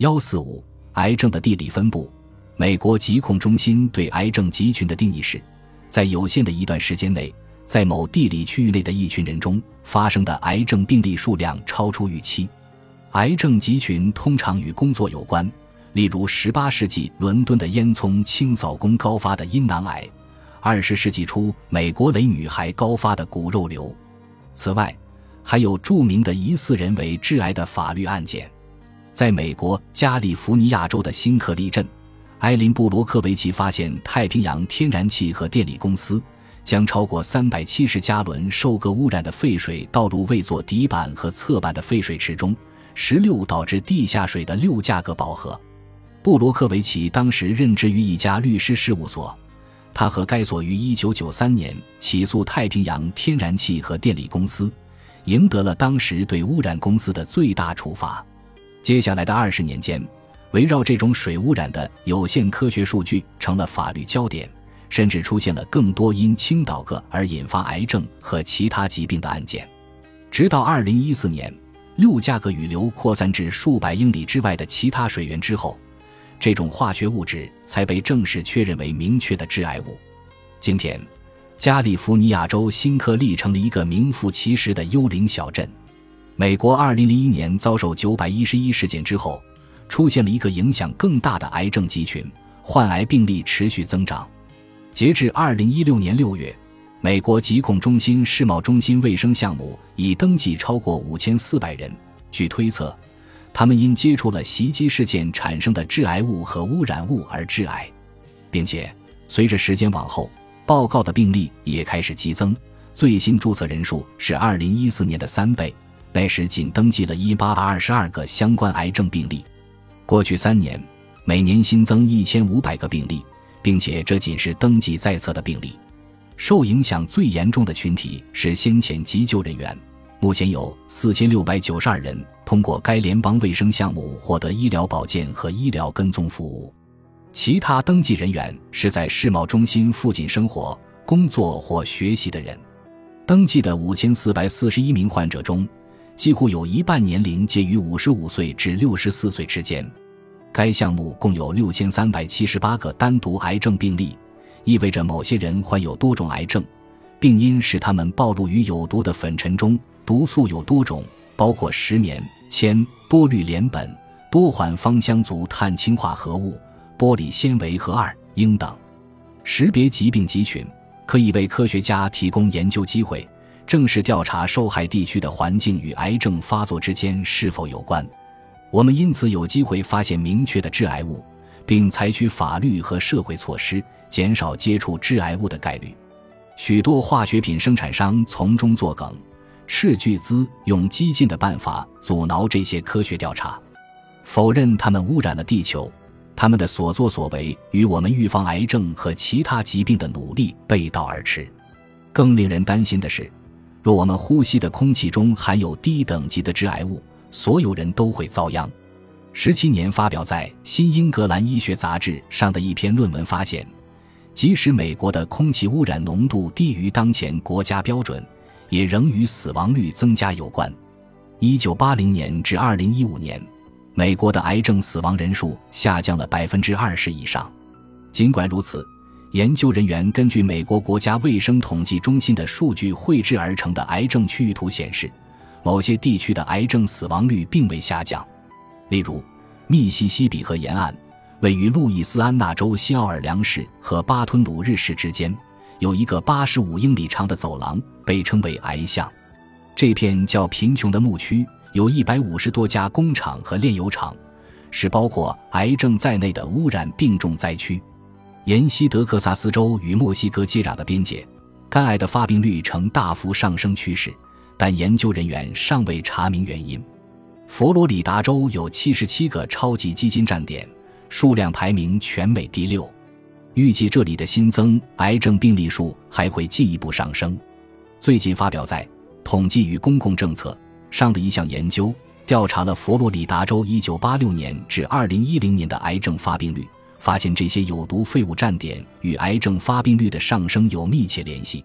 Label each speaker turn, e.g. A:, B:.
A: 幺四五，癌症的地理分布。美国疾控中心对癌症集群的定义是，在有限的一段时间内，在某地理区域内的一群人中发生的癌症病例数量超出预期。癌症集群通常与工作有关，例如18世纪伦敦的烟囱清扫工高发的阴囊癌，20世纪初美国雷女孩高发的骨肉瘤。此外，还有著名的疑似人为致癌的法律案件，在美国加利福尼亚州的新克利镇。埃林布罗科维奇发现，太平洋天然气和电力公司将超过三百七十加仑受铬污染的废水倒入未做底板和侧板的废水池中，十六导致地下水的六价格饱和。布罗科维奇当时任职于一家律师事务所，他和该所于一九九三年起诉太平洋天然气和电力公司，赢得了当时对污染公司的最大处罚。接下来的二十年间。围绕这种水污染的有限科学数据成了法律焦点，甚至出现了更多因倾倒铬而引发癌症和其他疾病的案件。直到2014年，六价铬雨流扩散至数百英里之外的其他水源之后，这种化学物质才被正式确认为明确的致癌物。今天，加利福尼亚州新克利成了一个名副其实的幽灵小镇。美国2001年遭受911事件之后。出现了一个影响更大的癌症集群，患癌病例持续增长。截至二零一六年六月，美国疾控中心世贸中心卫生项目已登记超过五千四百人。据推测，他们因接触了袭击事件产生的致癌物和污染物而致癌，并且随着时间往后，报告的病例也开始激增。最新注册人数是二零一四年的三倍，那时仅登记了一八二十二个相关癌症病例。过去三年，每年新增一千五百个病例，并且这仅是登记在册的病例。受影响最严重的群体是先遣急救人员，目前有四千六百九十二人通过该联邦卫生项目获得医疗保健和医疗跟踪服务。其他登记人员是在世贸中心附近生活、工作或学习的人。登记的五千四百四十一名患者中，几乎有一半年龄介于五十五岁至六十四岁之间。该项目共有六千三百七十八个单独癌症病例，意味着某些人患有多种癌症。病因使他们暴露于有毒的粉尘中，毒素有多种，包括石棉、铅、多氯联苯、多环芳香族碳氢化合物、玻璃纤维和二英等。识别疾病集群可以为科学家提供研究机会，正式调查受害地区的环境与癌症发作之间是否有关。我们因此有机会发现明确的致癌物，并采取法律和社会措施，减少接触致癌物的概率。许多化学品生产商从中作梗，斥巨资用激进的办法阻挠这些科学调查，否认他们污染了地球。他们的所作所为与我们预防癌症和其他疾病的努力背道而驰。更令人担心的是，若我们呼吸的空气中含有低等级的致癌物，所有人都会遭殃。十七年发表在《新英格兰医学杂志》上的一篇论文发现，即使美国的空气污染浓度低于当前国家标准，也仍与死亡率增加有关。一九八零年至二零一五年，美国的癌症死亡人数下降了百分之二十以上。尽管如此，研究人员根据美国国家卫生统计中心的数据绘制而成的癌症区域图显示。某些地区的癌症死亡率并未下降，例如，密西西比河沿岸，位于路易斯安那州新奥尔良市和巴吞鲁日市之间，有一个八十五英里长的走廊，被称为癌巷。这片较贫穷的牧区有一百五十多家工厂和炼油厂，是包括癌症在内的污染病重灾区。沿西德克萨斯州与墨西哥接壤的边界，肝癌的发病率呈大幅上升趋势。但研究人员尚未查明原因。佛罗里达州有七十七个超级基金站点，数量排名全美第六。预计这里的新增癌症病例数还会进一步上升。最近发表在《统计与公共政策》上的一项研究，调查了佛罗里达州1986年至2010年的癌症发病率，发现这些有毒废物站点与癌症发病率的上升有密切联系。